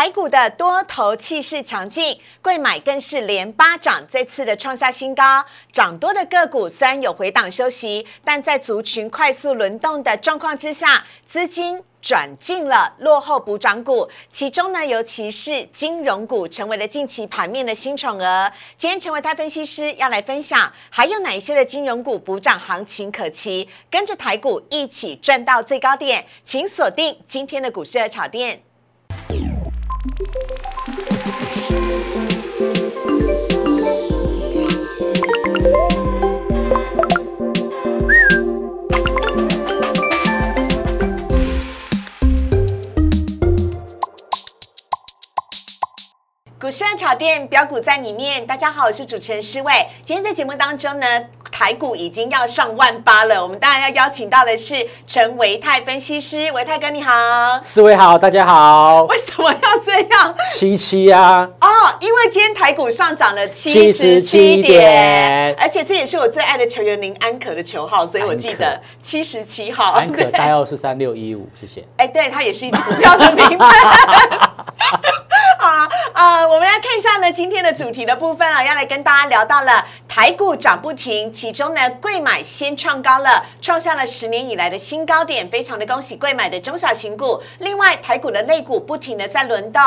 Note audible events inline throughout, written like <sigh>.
台股的多头气势强劲，贵买更是连八涨，再次的创下新高。涨多的个股虽然有回档休息，但在族群快速轮动的状况之下，资金转进了落后补涨股，其中呢，尤其是金融股成为了近期盘面的新宠儿。今天成为他分析师要来分享，还有哪一些的金融股补涨行情可期？跟着台股一起赚到最高点，请锁定今天的股市的炒店。股市的炒店标股在里面，大家好，我是主持人施伟。今天在节目当中呢，台股已经要上万八了，我们当然要邀请到的是陈维泰分析师，维泰哥你好，四位好，大家好。为什么要这样？七七啊！哦，因为今天台股上涨了七十七点，而且这也是我最爱的球员林安可的球号，所以我记得七十七号。安可代号是三六一五，谢谢。哎，对，它也是一只股票的名字。<laughs> 好，呃，我们来看一下呢，今天的主题的部分啊，要来跟大家聊到了台股涨不停，其中呢，贵买先创高了，创下了十年以来的新高点，非常的恭喜贵买的中小型股。另外，台股的类股不停的在轮动。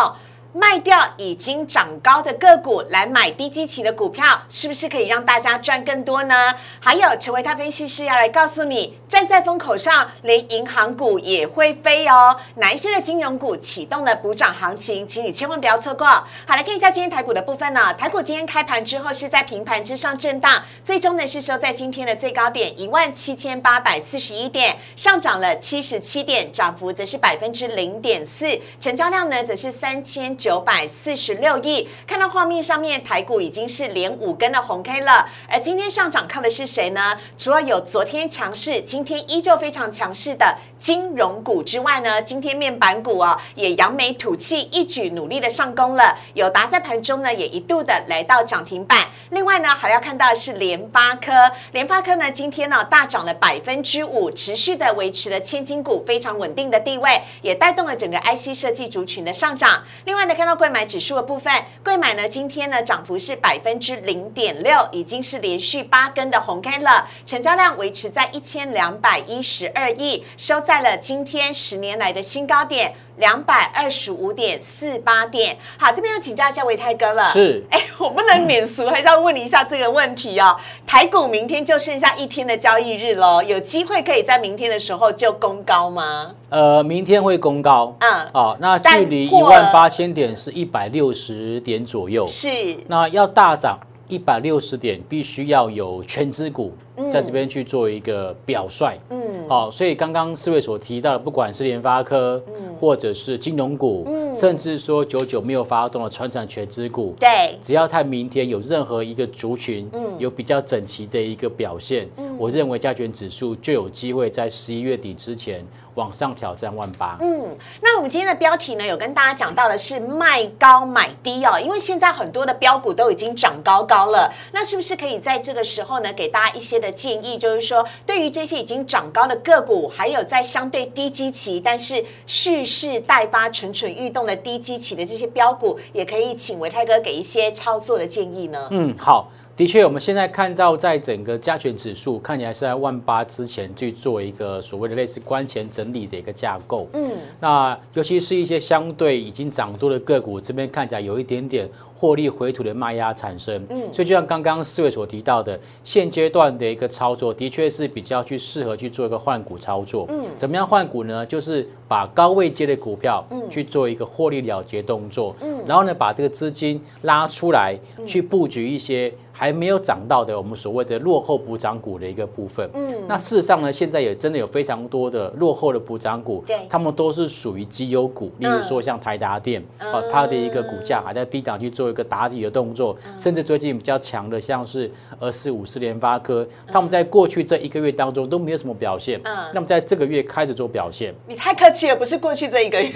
卖掉已经涨高的个股，来买低基期的股票，是不是可以让大家赚更多呢？还有，成为他分析师要来告诉你，站在风口上，连银行股也会飞哦。哪一些的金融股启动了补涨行情，请你千万不要错过。好，来看一下今天台股的部分呢。台股今天开盘之后是在平盘之上震荡，最终呢是收在今天的最高点一万七千八百四十一点，上涨了七十七点，涨幅则是百分之零点四，成交量呢则是三千。九百四十六亿，看到画面上面，台股已经是连五根的红 K 了。而今天上涨靠的是谁呢？除了有昨天强势，今天依旧非常强势的金融股之外呢，今天面板股哦也扬眉吐气，一举努力的上攻了。友达在盘中呢也一度的来到涨停板。另外呢还要看到是联发科，联发科呢今天呢大涨了百分之五，持续的维持了千金股非常稳定的地位，也带动了整个 IC 设计族群的上涨。另外呢。看到贵买指数的部分，贵买呢今天呢涨幅是百分之零点六，已经是连续八根的红 K 了，成交量维持在一千两百一十二亿，收在了今天十年来的新高点。两百二十五点四八点，好，这边要请教一下维泰哥了。是，哎，我不能免俗，还是要问你一下这个问题哦。台股明天就剩下一天的交易日喽，有机会可以在明天的时候就攻高吗？呃，明天会攻高。嗯，哦，那距离一万八千点是一百六十点左右。是，那要大涨一百六十点，必须要有全资股。在这边去做一个表率，嗯，好，所以刚刚四位所提到的，不管是联发科，嗯，或者是金融股，嗯，甚至说九九没有发动的传产全资股，对，只要它明天有任何一个族群，嗯，有比较整齐的一个表现，嗯，我认为加权指数就有机会在十一月底之前往上挑战万八。嗯，那我们今天的标题呢，有跟大家讲到的是卖高买低哦，因为现在很多的标股都已经涨高高了，那是不是可以在这个时候呢，给大家一些。的建议就是说，对于这些已经涨高的个股，还有在相对低基期但是蓄势待发、蠢蠢欲动的低基期的这些标股，也可以请维泰哥给一些操作的建议呢。嗯，好，的确，我们现在看到在整个加权指数看起来是在万八之前去做一个所谓的类似关前整理的一个架构。嗯，那尤其是一些相对已经涨多的个股，这边看起来有一点点。获利回吐的卖压产生，嗯，所以就像刚刚四位所提到的，现阶段的一个操作，的确是比较去适合去做一个换股操作。嗯，怎么样换股呢？就是把高位接的股票，嗯，去做一个获利了结动作，嗯，然后呢，把这个资金拉出来，去布局一些。还没有涨到的，我们所谓的落后补涨股的一个部分。嗯，那事实上呢，现在也真的有非常多的落后的补涨股，对，他们都是属于绩优股。例如说像台达电，啊，它的一个股价还在低档去做一个打底的动作，甚至最近比较强的像是二四五四联发科，他们在过去这一个月当中都没有什么表现。嗯，那么在这个月开始做表现。你太客气了，不是过去这一个月，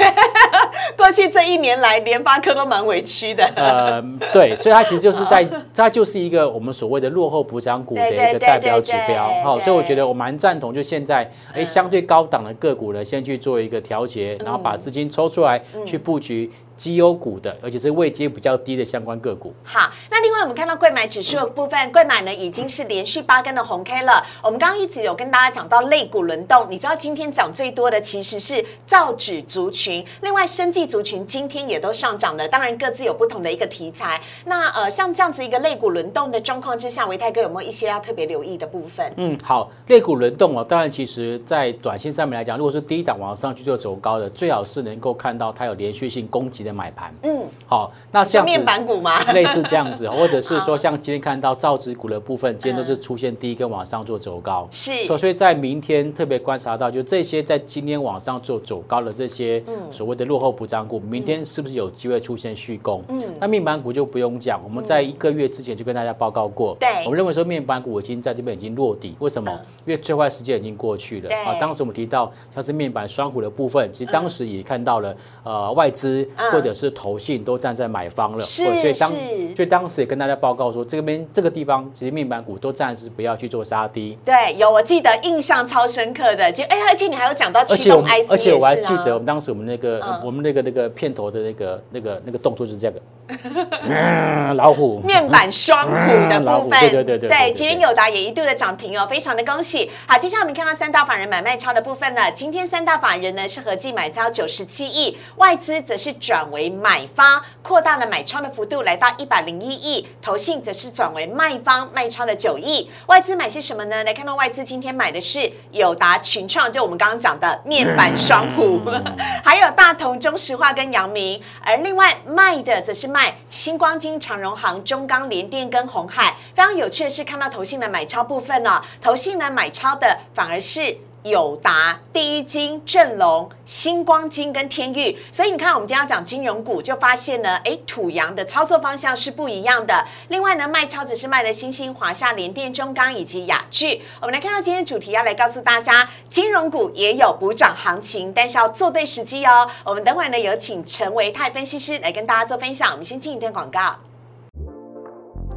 <laughs> 过去这一年来联发科都蛮委屈的。呃，对，所以它其实就是在，它就是一个。个我们所谓的落后补涨股的一个代表指标，好，所以我觉得我蛮赞同，就现在哎相对高档的个股呢，先去做一个调节，然后把资金抽出来去布局。绩优股的，而且是位阶比较低的相关个股。好，那另外我们看到贵买指数的部分，贵买呢已经是连续八根的红 K 了。我们刚刚一直有跟大家讲到类股轮动，你知道今天涨最多的其实是造纸族群，另外生技族群今天也都上涨了，当然各自有不同的一个题材。那呃，像这样子一个类股轮动的状况之下，维泰哥有没有一些要特别留意的部分？嗯，好，类股轮动哦，当然其实在短线上面来讲，如果是第一档往上去就走高的，最好是能够看到它有连续性攻击的买盘。嗯，好，那这样子面板股吗？<laughs> 类似这样子，<laughs> 或者是说像今天看到造纸股的部分，今天都是出现第一根往上做走高。是，所以在明天特别观察到，就这些在今天往上做走高的这些所谓的落后补涨股，明天是不是有机会出现续攻？嗯，那面板股就不用讲，我们在一个月之前就跟大家报告过，对，我们认为说面板股已经在这边已经落底，为什么？因为最坏时间已经过去了。啊，当时我们提到像是面板双虎的部分，其实当时也看到了，呃，外资或者是投信都站在买方了，是，所以当所以当时也跟大家报告说，这边这个地方其实面板股都暂时不要去做杀低。对，有我记得印象超深刻的，就哎，而且你还有讲到驱动 IC，而且我还记得我们当时我们那个我们那个那个片头的那个那个那个动作是这个。<laughs> 老虎面板双虎的部分，对对对对，对，今天友达也一度的涨停哦，非常的恭喜。好，接下来我们看到三大法人买卖超的部分了。今天三大法人呢是合计买超九十七亿，外资则是转为买方，扩大了买超的幅度来到一百零一亿，投信则是转为卖方，卖超了九亿。外资买些什么呢？来看到外资今天买的是友达、群创，就我们刚刚讲的面板双虎，<laughs> 还有大同、中石化跟阳明，而另外卖的则是。卖星光金、长荣行、中钢、联电跟红海，非常有趣的是看到投信的买超部分呢。投信呢买超的反而是友达、第一金、正隆、星光金跟天域。所以你看，我们今天要讲金融股，就发现呢，哎，土洋的操作方向是不一样的。另外呢，卖超只是卖了新兴、华夏、联电、中钢以及雅聚。我们来看到今天主题要来告诉大家，金融股也有补涨行情，但是要做对时机哦。我们等会呢有请陈维泰分析师来跟大家做分享。我们先进一段广告，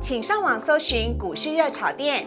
请上网搜寻股市热炒店。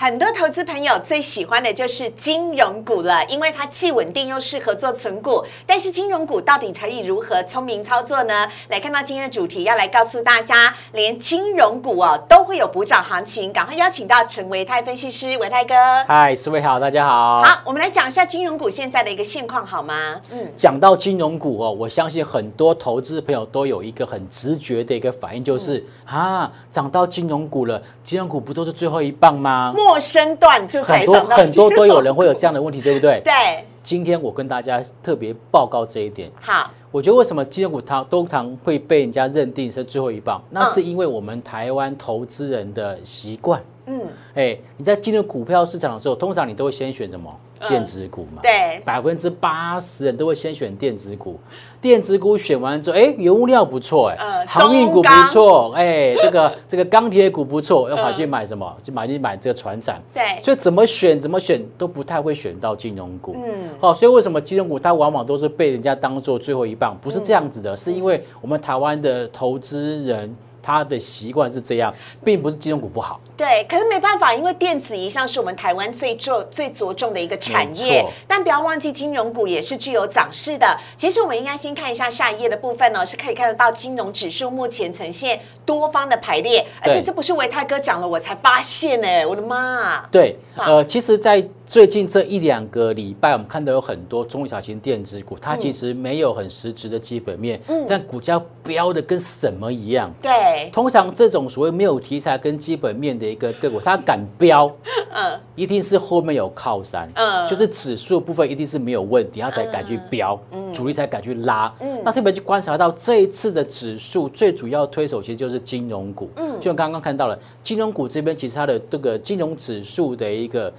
很多投资朋友最喜欢的就是金融股了，因为它既稳定又适合做存股。但是金融股到底可以如何聪明操作呢？来看到今天的主题，要来告诉大家，连金融股哦都会有补涨行情。赶快邀请到陈维泰分析师，维泰哥。嗨，四位好，大家好。好，我们来讲一下金融股现在的一个现况，好吗？嗯，讲到金融股哦，我相信很多投资朋友都有一个很直觉的一个反应，就是啊，涨到金融股了，金融股不都是最后一棒吗？陌生段就很多很多都有人会有这样的问题，对不对？<laughs> 对。今天我跟大家特别报告这一点。好，我觉得为什么金融股它通常会被人家认定是最后一棒？那是因为我们台湾投资人的习惯。嗯。哎，你在进入股票市场的时候，通常你都会先选什么？电子股嘛。对。百分之八十人都会先选电子股。电子股选完之后，哎，原物料不错，哎，航运股不错，哎，这个 <laughs> 这个钢铁股不错，要跑去买什么？就买去买这个船产。对，所以怎么选怎么选都不太会选到金融股。嗯，好，所以为什么金融股它往往都是被人家当做最后一棒？不是这样子的，是因为我们台湾的投资人。他的习惯是这样，并不是金融股不好。对，可是没办法，因为电子一向是我们台湾最重、最着重的一个产业。但不要忘记，金融股也是具有涨势的。其实我们应该先看一下下一页的部分呢，是可以看得到金融指数目前呈现多方的排列，而且这不是维泰哥讲了我才发现呢，我的妈！对，呃，其实，在最近这一两个礼拜，我们看到有很多中小型电子股，它其实没有很实质的基本面，嗯但股价飙的跟什么一样？对。通常这种所谓没有题材跟基本面的一个个股，它敢飙，嗯，一定是后面有靠山，嗯，就是指数部分一定是没有问题，它才敢去飙，嗯，主力才敢去拉，嗯，那特别去观察到这一次的指数最主要推手其实就是金融股，嗯，就刚刚看到了金融股这边，其实它的这个金融指数的一个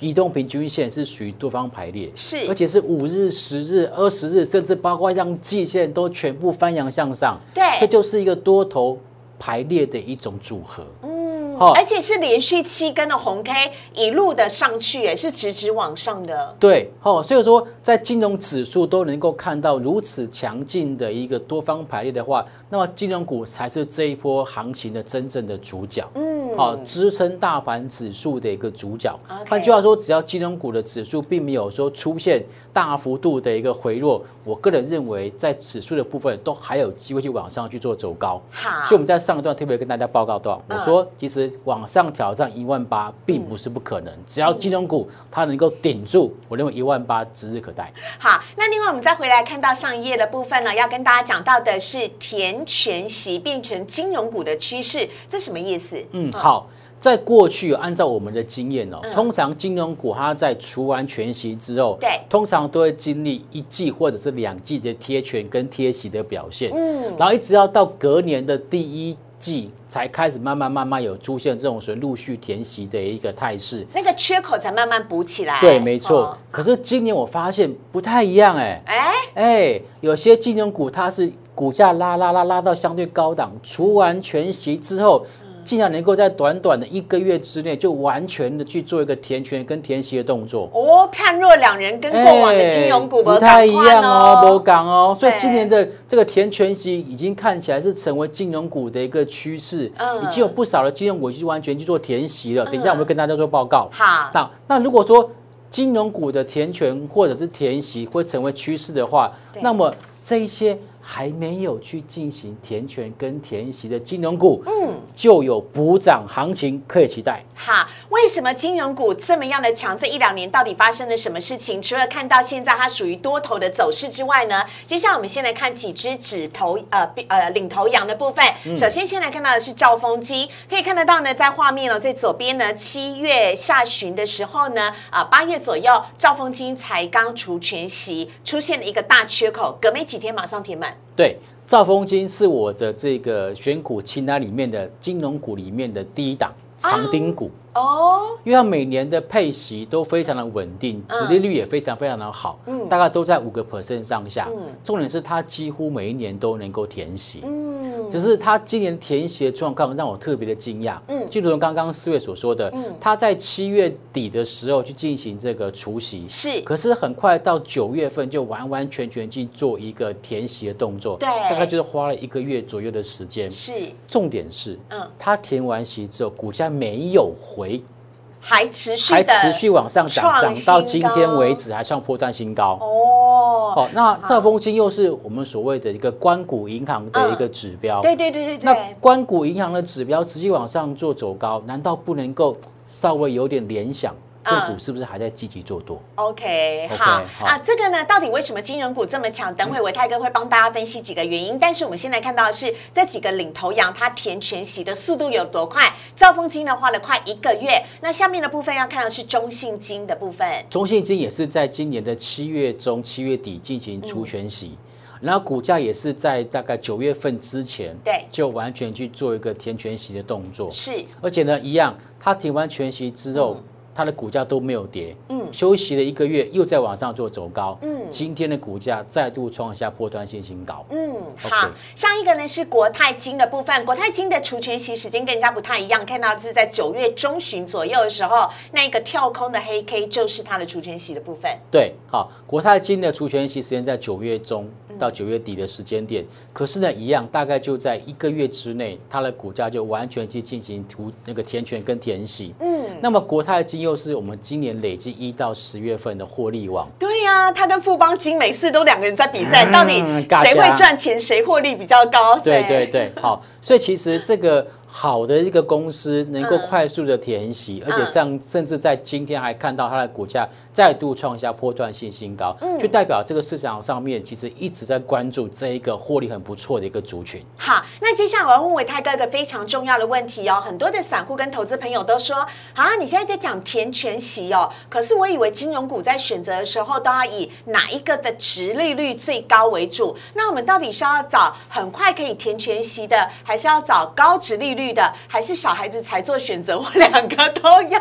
移动平均线是属于多方排列，是，而且是五日、十日、二十日，甚至包括像季线都全部翻扬向上，对，这就是一个多头。排列的一种组合，嗯，嗯，而且是连续七根的红 K 一路的上去，也是直直往上的。对，哦，所以说在金融指数都能够看到如此强劲的一个多方排列的话，那么金融股才是这一波行情的真正的主角。嗯，好，支撑大盘指数的一个主角。换句话说，只要金融股的指数并没有说出现。大幅度的一个回落，我个人认为在指数的部分都还有机会去往上去做走高。好，所以我们在上一段特别跟大家报告到，我说其实往上挑战一万八并不是不可能，只要金融股它能够顶住，我认为一万八指日可待。好，那另外我们再回来看到上一页的部分呢，要跟大家讲到的是填全息变成金融股的趋势，这什么意思？嗯，好。在过去，按照我们的经验哦，通常金融股它在除完全息之后，对，通常都会经历一季或者是两季的贴权跟贴息的表现，嗯，然后一直要到隔年的第一季才开始慢慢慢慢有出现这种属于陆续填息的一个态势，那个缺口才慢慢补起来。对，没错。可是今年我发现不太一样，哎，哎？哎，有些金融股它是股价拉拉拉拉到相对高档，除完全息之后。竟然能够在短短的一个月之内，就完全的去做一个填权跟填息的动作。哦，判若两人，跟过往的金融股不太一样哦，不港哦，所以今年的这个填权息已经看起来是成为金融股的一个趋势，已经有不少的金融股去完全去做填息了。等一下我们会跟大家做报告。好，那那如果说金融股的填权或者是填息会成为趋势的话，那么这一些。还没有去进行填权跟填息的金融股，嗯，就有补涨行情可以期待。好，为什么金融股这么样的强？这一两年到底发生了什么事情？除了看到现在它属于多头的走势之外呢？接下来我们先来看几只指头呃呃领头羊的部分。首先先来看到的是兆丰金，可以看得到呢，在画面哦，最左边呢，七月下旬的时候呢，啊八月左右，兆丰金才刚除全息，出现了一个大缺口，隔没几天马上填满。对，兆丰金是我的这个选股清单里面的金融股里面的第一档长丁股哦，因为它每年的配息都非常的稳定，殖利率也非常非常的好，嗯，大概都在五个 percent 上下，嗯，重点是它几乎每一年都能够填息，嗯。只是它今年填息的状况让我特别的惊讶，嗯，就如同刚刚四月所说的，嗯，它在七月底的时候去进行这个除息，是，可是很快到九月份就完完全全去做一个填息的动作，对，大概就是花了一个月左右的时间，是，重点是，嗯，它填完息之后，股价没有回。还持续还持续往上涨，涨到今天为止还创破绽新高哦。好，那兆丰金又是我们所谓的一个关谷银行的一个指标，对对对对对。那关谷银行的指标持续往上做走高，难道不能够稍微有点联想？政府是不是还在积极做多？OK，好啊，这个呢，到底为什么金融股这么强？等会伟泰哥会帮大家分析几个原因。但是我们现在看到的是这几个领头羊，它填全息的速度有多快？兆丰金呢花了快一个月。那下面的部分要看的是中信金的部分。中信金也是在今年的七月中、七月底进行除全息，然后股价也是在大概九月份之前，对，就完全去做一个填全息的动作。是，而且呢，一样，它填完全息之后。它的股价都没有跌，嗯，休息了一个月，又在往上做走高，嗯，今天的股价再度创下破端性新高，嗯，好，上一个呢是国泰金的部分，国泰金的除权息时间跟人家不太一样，看到是在九月中旬左右的时候，那一个跳空的黑 K 就是它的除权息的部分，对，好，国泰金的除权息时间在九月中到九月底的时间点，可是呢，一样，大概就在一个月之内，它的股价就完全去进行涂那个填权跟填息，嗯，那么国泰金。又是我们今年累计一到十月份的获利王。对呀，它跟富邦金每次都两个人在比赛，到底谁会赚钱，谁获利比较高？对对对，好，所以其实这个。好的一个公司能够快速的填息，而且像甚至在今天还看到它的股价再度创下波段性新高，嗯就代表这个市场上面其实一直在关注这一个获利很不错的一个族群。好，那接下来我要问伟泰哥一个非常重要的问题哦，很多的散户跟投资朋友都说，啊，你现在在讲填全息哦，可是我以为金融股在选择的时候都要以哪一个的值利率最高为主，那我们到底是要找很快可以填全息的，还是要找高值利率？的还是小孩子才做选择，我两个都要，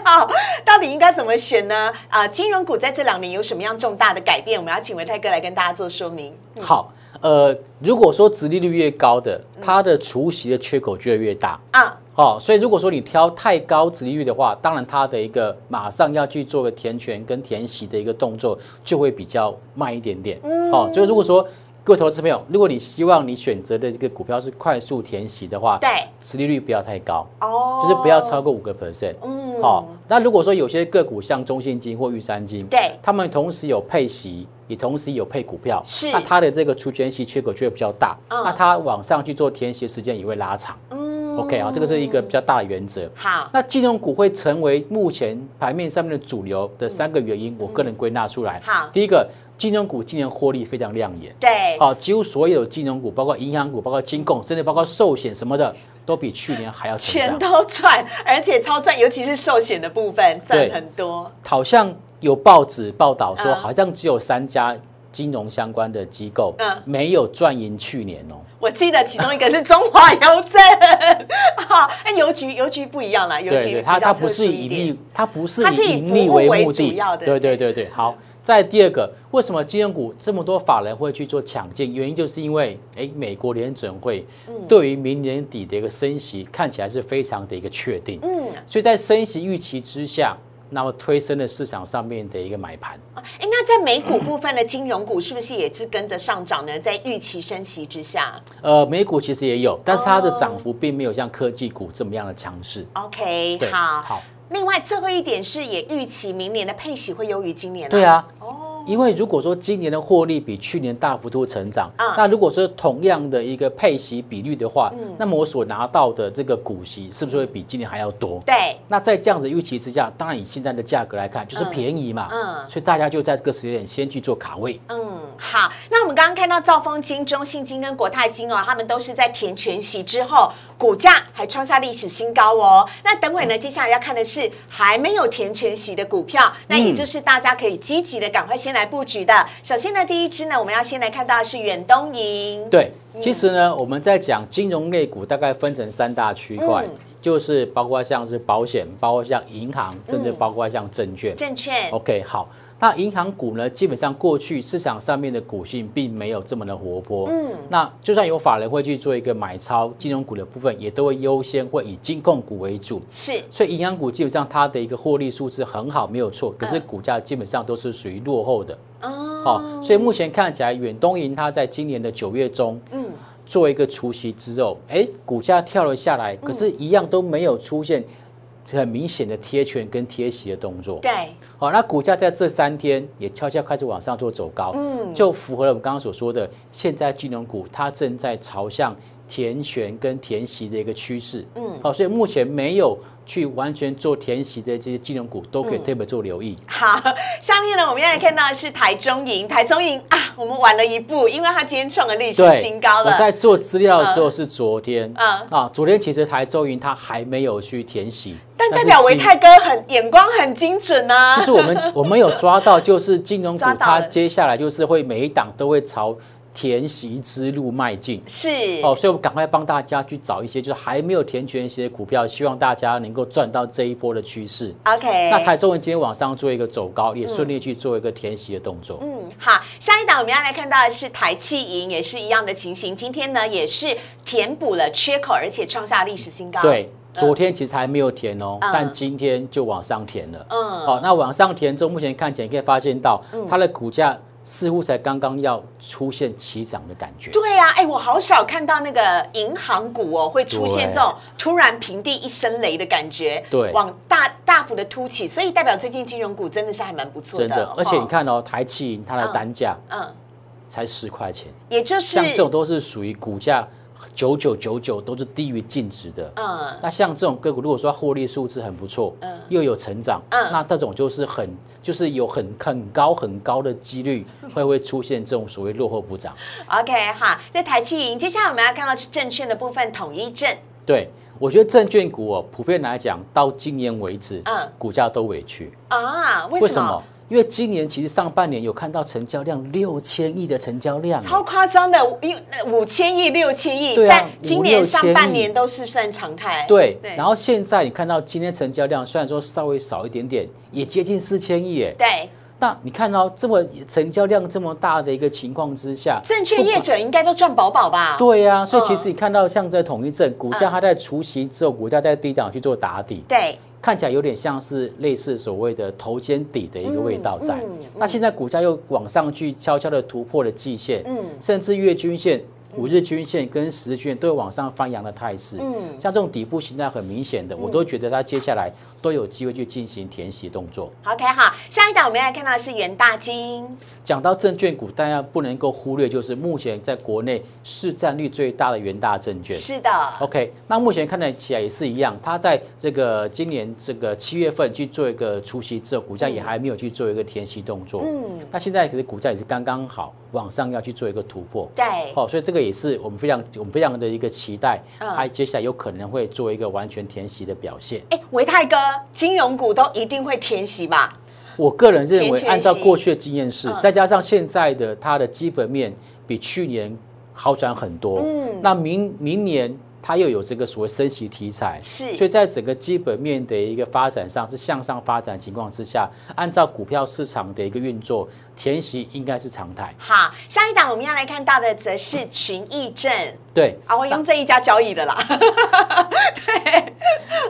到底应该怎么选呢？啊，金融股在这两年有什么样重大的改变？我们要请维泰哥来跟大家做说明。好，呃，如果说殖利率越高的，它的除息的缺口就会越大啊。哦，所以如果说你挑太高殖利率的话，当然它的一个马上要去做个填权跟填息的一个动作，就会比较慢一点点。嗯，哦，所以如果说各位投资朋友，如果你希望你选择的这个股票是快速填息的话，对，殖利率不要太高，哦，就是不要超过五个 percent。嗯，好，那如果说有些个股像中信金或玉山金，对他们同时有配息，也同时有配股票，是那它的这个除权息缺口就会比较大，嗯那它往上去做填息的时间也会拉长。嗯 OK 啊，这个是一个比较大的原则。好，那金融股会成为目前盘面上面的主流的三个原因，我个人归纳出来。好第一个，金融股今年获利非常亮眼。对，好，几乎所有金融股，包括银行股、包括金控，甚至包括寿险什么的，都比去年还要成全。都赚，而且超赚，尤其是寿险的部分赚很多。好像有报纸报道说，嗯好像只有三家金融相关的机构嗯没有赚赢去年哦。我记得其中一个是中华邮政，<laughs> 好，哎，邮局邮局不一样啦，邮局它它不是以盈利点，，它不是以以盈利为为目的对对对对，好。再第二个，为什么金融股这么多法人会去做抢进？原因就是因为，哎，美国联准会嗯对于明年底的一个升息看起来是非常的一个确定，嗯，所以在升息预期之下，那么推升了市场上面的一个买盘。哎，那在美股部分的金融股是不是也是跟着上涨呢？在预期升息之下呃，美股其实也有，但是它的哦涨幅并没有像科技股这么样的强势。，OK，好。好，另外，最后一点是也预期明年的配息会优于今年。对，啊，哦，因为如果说今年的获利比去年大幅度成长，嗯那如果说同样的一个配息比率的话，嗯。那么我所拿到的这个股息是不是会比今年还要多？对，那在这样的预期之下，当然以现在的价格来看，就是嗯。便宜嘛，嗯。所以大家就在这个时间点先去做卡位。嗯，好，那我们刚刚看到兆丰金、中信金跟国泰金哦，他们都是在填全息之后，股价还创下历史新高哦。那等会呢，接下来要看的是还没有填全息的股票，那也就是大家可以积极的赶快先来布局的。首先呢，第一支呢，我们要先来看到的是远东银，对，其实呢，我们在讲金融类股，大概分成三大区块，嗯就是包括像是保险，包括像银行，甚至包括像证券。证券，OK，好，那银行股呢，基本上过去市场上面的股性并没有这么的活泼。嗯那就算有法人会去做一个买超金融股的部分，也都会优先会以金控股为主。是所以银行股基本上它的一个获利数字很好，没有错，可是股价基本上都是属于落后的。哦，哦，所以目前看起来，远东银它在今年的九月中，嗯，做一个除夕之后，哎，股价跳了下来，可是一样都没有出现很明显的贴权跟贴息的动作。对，好，那股价在这三天也悄悄开始往上做走高，嗯。就符合了我们刚刚所说的，现在金融股它正在朝向填权跟填息的一个趋势。嗯，好，所以目前没有去完全做填息的这些金融股，都可以特别做留意。好，下面呢，我们要来看到的是台中银，台中银啊，我们晚了一步，因为它今天创了历史，新高了。我在做资料的时候是昨天，嗯啊，昨天其实台中银它还没有去填息，但代表维泰哥很眼光很精准啊，就是我们我们有抓到，就是金融股它接下来就是会每一档都会朝填息之路迈进。是哦，所以我们赶快帮大家去找一些就是还没有填全息的股票，希望大家能够赚到这一波的趋势。OK。那台中文今天往上做一个走高，也顺利去做一个填息的动作。嗯，好，下一档我们要来看到的是台气银，也是一样的情形。今天呢，也是填补了缺口，而且创下历史新高。对，昨天其实还没有填哦，嗯但今天就往上填了。嗯好，那往上填之后，目前看起来可以发现到它的股价似乎才刚刚要出现起涨的感觉。对啊，哎，我好少看到那个银行股哦，会出现这种突然平地一声雷的感觉，对。往大大幅的凸起，所以代表最近金融股真的是还蛮不错的，真的，而且你哦，看哦，台气银它的单价嗯，才十块钱，也就是像这种都是属于股价九九九九都是低于净值的。嗯，那像这种个股，如果说它获利数字很不错，嗯又有成长，嗯那这种就是很就是有很很高很高的几率会会出现这种所谓落后补涨。OK，好，那台气银，接下来我们要看到是证券的部分，统一证，对，我觉得证券股哦，普遍来讲，到今年为止，嗯股价都委屈。啊，为什么？？因为今年其实上半年有看到成交量六千亿的成交量，超夸张的，因五千亿、六千亿，在今年上半年都是算常态。对，对。然后现在你看到今天成交量虽然说稍微少一点点，也接近四千亿耶。对，那你看到这么成交量这么大的一个情况之下，证券业者应该都赚饱饱吧？对呀、所以其嗯实你看到像在统一证股价，嗯。它在除息之后，股价在低档去做打底，对，看起来有点像是类似所谓的头肩底的一个味道在。那现在股价又往上去悄悄的突破了季线，嗯甚至月均线、五日均线跟十日均线都有往上翻扬的态势。嗯像这种底部形态很明显的，我都觉得它接下来都有机会去进行填息动作。，OK，好，下一档我们要来看到的是元大金，讲到证券股，大家不能够忽略，就是目前在国内市占率最大的元大证券。是的，OK，那目前看得起来也是一样，它在这个今年这个七月份去做一个除息之后，股价也还没有去做一个填息动作。嗯，那现在其实股价也是刚刚好往上要去做一个突破。对，哦，所以这个也是我们非常我们非常的一个期待，嗯它接下来有可能会做一个完全填息的表现。哎，维泰哥，金融股都一定会填息吧？我个人认为，按照过去的经验是嗯，再加上现在的它的基本面比去年好转很多，嗯那明明年它又有这个所谓升息题材，是所以在整个基本面的一个发展上是向上发展情况之下，按照股票市场的一个运作，填息应该是常态。好，下一档我们要来看到的则是群益证对，啊，我用这一家交易的啦。<laughs> 对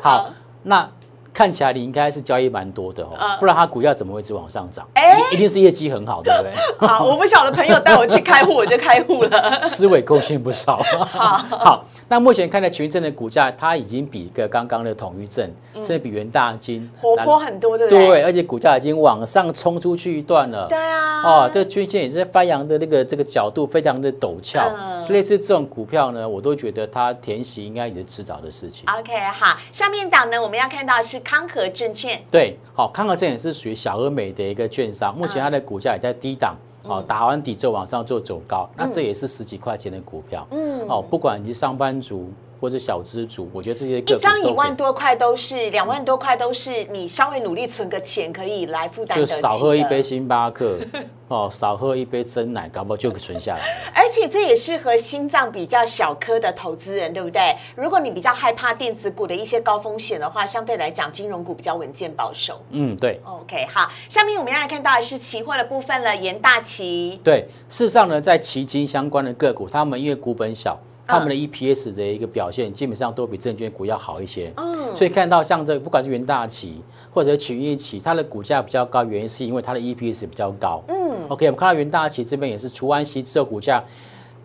好，那看起来你应该是交易蛮多的哦，嗯不然它股价怎么会一直往上涨？哎一定是业绩很好，对不对？<laughs> 好，我不晓得朋友带我去开户，我就开户了。<laughs> 思维贡献不少。好，<laughs> 那目前看到群益证的股价，它已经比一个刚刚的统一证，甚至比元大金活泼很多，对不对？对，而且股价已经往上冲出去一段了。对啊。哦，这均线也是翻扬的那个这个角度非常的陡峭，嗯所以类似这种股票呢，我都觉得它填息应该也是迟早的事情。OK，好，下面档呢，我们要看到是康和证券，对，好，康和证也是属于小而美的一个券商，目前它的股价也在低档。哦，打完底之后往上做走高，那这也是十几块钱的股票。嗯，哦，不管你是上班族或者小资族，我觉得这些个一张一万多块都是，两万多块都是你稍微努力存个钱可以来负担就少喝一杯星巴克，哦，少喝一杯真奶，搞不好就可以存下来。<laughs> 而且这也适合心脏比较小颗的投资人，对不对？如果你比较害怕电子股的一些高风险的话，相对来讲，金融股比较稳健保守。嗯，对 OK，好，下面我们要来看到的是期货的部分了，严大期。对。事实上呢，在期金相关的个股，他们因为股本小，他嗯们的 EPS 的一个表现基本上都比证券股要好一些。嗯，所以看到像这不管是元大旗或者群益旗，它的股价比较高，原因是因为它的 EPS 比较高。嗯，OK，我们看到元大旗这边也是除完息之后，股价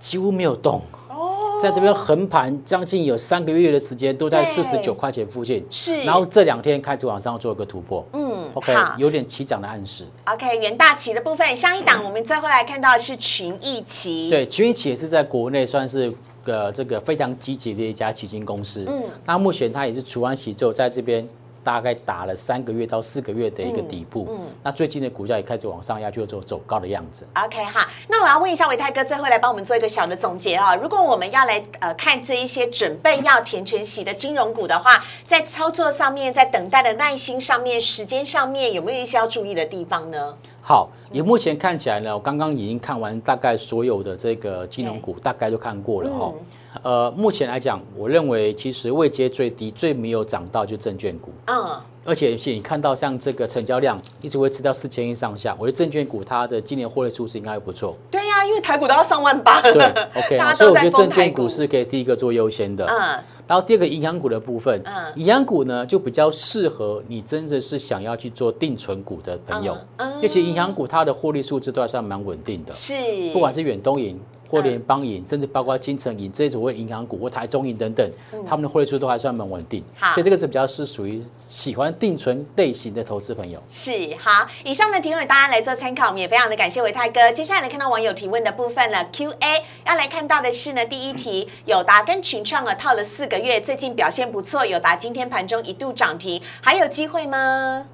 几乎没有动。哦，在这边横盘将近有三个月的时间，都在四十九块钱附近。是，然后这两天开始往上做一个突破。嗯 OK，有点起涨的暗示。，OK，元大旗的部分，上一档我们最后来看到的是群益旗。，对，群益旗也是在国内算是呃这个非常积极的一家基金公司。嗯嗯，那目前它也是除完息之后，在这边大概打了三个月到四个月的一个底部。嗯嗯，那最近的股价也开始往上压，就走走高的样子。OK 哈，那我要问一下维泰哥，最后来帮我们做一个小的总结啊。如果我们要来呃看这一些准备要填全息的金融股的话，在操作上面，在等待的耐心上面、时间上面，有没有一些要注意的地方呢？好，以目前看起来呢，我刚刚已经看完大概所有的这个金融股，大概都看过了哈。呃，目前来讲，我认为其实未接最低、最没有涨到就证券股。嗯，而且且你看到像这个成交量一直维持到四千亿上下，我觉得证券股它的今年获利数字应该还不错。对呀、因为台股都要上万八了，对，OK，<laughs> 大家所以我觉得证券股是可以第一个做优先的。嗯然后第二个银行股的部分嗯，银行股呢就比较适合你真的是想要去做定存股的朋友，嗯因为其实银行股它的获利数字都还算蛮稳定的，是，不管是远东银。或嗯联邦银，甚至包括金城银这些所谓银行股或台中银等等，他们的获利数字都还算蛮稳定，嗯好所以这个是比较是属于喜欢定存类型的投资朋友。是好，以上呢提供给大家来做参考，我们也非常的感谢维泰哥。接下来呢看到网友提问的部分了，Q&A 要来看到的是呢第一题，友达跟群创啊套了四个月，最近表现不错，友达今天盘中一度涨停，还有机会吗？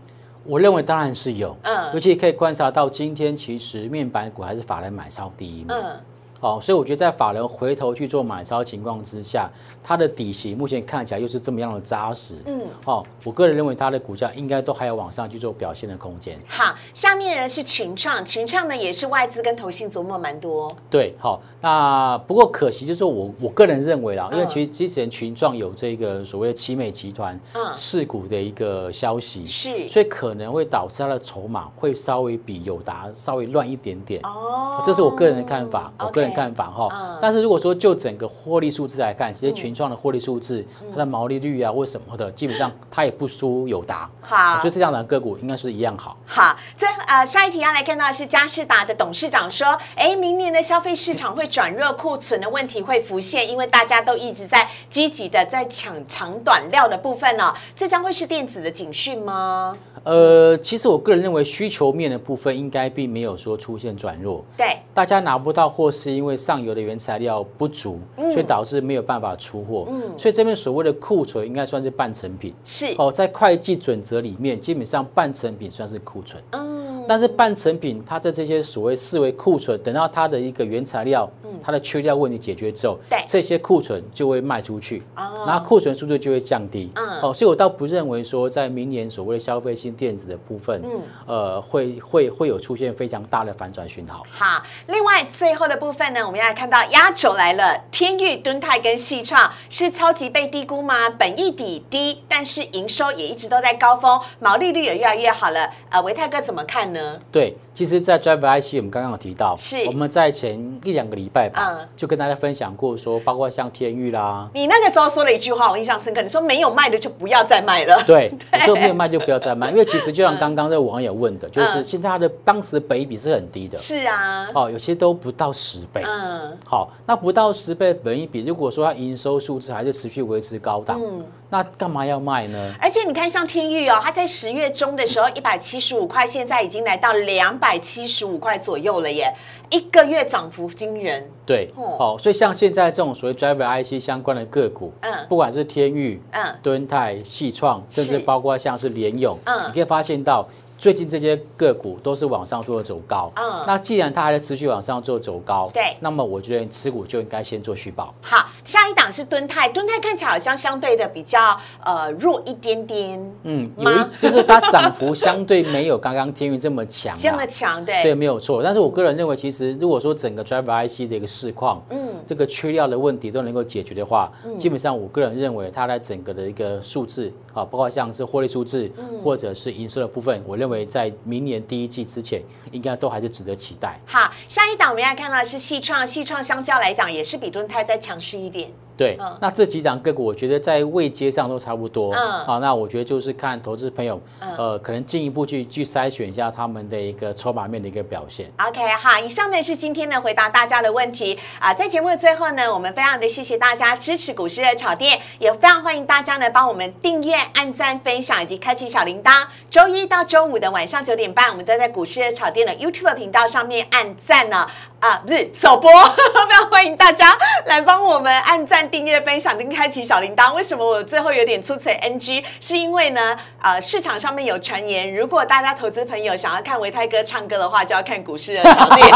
我认为当然是有，嗯尤其可以观察到今天其实面板股还是法人买超第一名。嗯，哦，所以我觉得在法人回头去做买超情况之下，它的底型目前看起来又是这么样的扎实，嗯，哦，我个人认为它的股价应该都还有往上去做表现的空间。好，下面呢是群创，群创呢也是外资跟投信琢磨蛮多。对，好，那不过可惜就是我我个人认为啦，因为嗯其实之前群创有这个所谓的奇美集团嗯事股的一个消息，是所以可能会导致它的筹码会稍微比友达稍微乱一点点。哦这是我个人的看法，我个人看法哈嗯。但是如果说就整个获利数字来看，其实群创的获利数字，它的毛利率啊或什么的，基本上它也不输友达。好所以这样的个股应该是一样好。好，这呃下一题要来看到的是嘉士达的董事长说，哎，明年的消费市场会转弱，库存的问题会浮现，因为大家都一直在积极的在抢长短料的部分哦，这将会是电子的警讯吗？呃，其实我个人认为需求面的部分应该并没有说出现转弱。对，大家拿不到货，是因为上游的原材料不足，所以导致没有办法出货。所以这边所谓的库存应该算是半成品。是，哦，在会计准则里面，基本上半成品算是库存。嗯，但是半成品，它的这些所谓视为库存，等到它的一个原材料，它的缺料问题解决之后，对这些库存就会卖出去，哦然后库存速度就会降低。嗯哦，所以我倒不认为说在明年所谓的消费性电子的部分，嗯呃，会会会有出现非常大的反转讯号。好，另外最后的部分呢，我们要来看到压轴来了，天域、敦泰跟细创是超级被低估吗？本益比低，但是营收也一直都在高峰，毛利率也越来越好了。呃，维泰哥怎么看呢？对，其实，在 Driver IC 我们刚刚有提到，是。我们在前一两个礼拜吧，嗯。就跟大家分享过说，包括像天域啦，你那个时候说了一句话，我印象深刻，你说没有卖的就不要再卖了。对，<laughs> 你说没有卖就不要再卖，因为其实就像刚刚这个网友问的，就是嗯。现在它的当时的本益比是很低的，是啊，哦，有些都不到十倍。嗯，好，那不到十倍的本一比，如果说它营收数字还是持续维持高档，嗯。那干嘛要卖呢？而且你看，像天域哦，它在十月中的时候一百七十五块，现在已经来到两百七十五块左右了耶，一个月涨幅惊人。对，哦。哦，所以像现在这种所谓 Driver IC 相关的个股，嗯。不管是天域、嗯，敦泰、细创，甚至包括像是联勇，嗯。你可以发现到最近这些个股都是往上做走高。嗯。那既然它还在持续往上做走高，对。那么我觉得持股就应该先做续报。好，下一档是敦泰，敦泰看起来好像相对的比较呃弱一点点，嗯，有一就是它涨幅相对没有刚刚天宇这么强、啊，<laughs> 这么强，对，对，没有错。但是我个人认为，其实如果说整个 Driver IC 的一个市况，嗯，这个缺料的问题都能够解决的话，基本上我个人认为它在整个的一个数字啊，包括像是获利数字，嗯。或者是营收的部分，我认为在明年第一季之前，应该都还是值得期待。好，下一档我们要看到的是细创，细创相较来讲也是比敦泰再强势一点。对，嗯那这几档个股，我觉得在位阶上都差不多。嗯好，那我觉得就是看投资朋友，呃，可能进一步去去筛选一下他们的一个筹码面的一个表现。OK，好，以上呢是今天呢回答大家的问题啊。在节目的最后呢，我们非常的谢谢大家支持股市的炒店，也非常欢迎大家呢帮我们订阅、按赞、分享以及开启小铃铛。周一到周五的晚上九点半，我们都在股市的炒店的 YouTube 频道上面按赞呢。啊，不是首播，<laughs> 非常欢迎大家来帮我们按赞、订阅、分享跟开启小铃铛。为什么我最后有点出嘴 NG？是因为呢，呃，市场上面有传言，如果大家投资朋友想要看维泰哥唱歌的话，就要看股市的炒店。<laughs>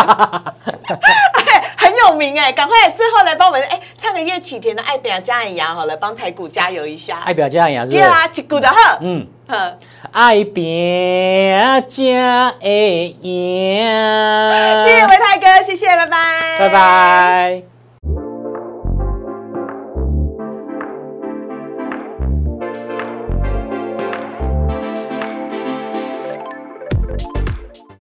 哎很有名哎，赶快最后来帮我们哎唱个叶启田的《爱表加眼牙》好了，帮台股加油一下。爱表加呀，是不是？对啊，一股的好。嗯。嗯，爱拼才会赢。谢谢维泰哥，谢谢，拜拜，拜。拜。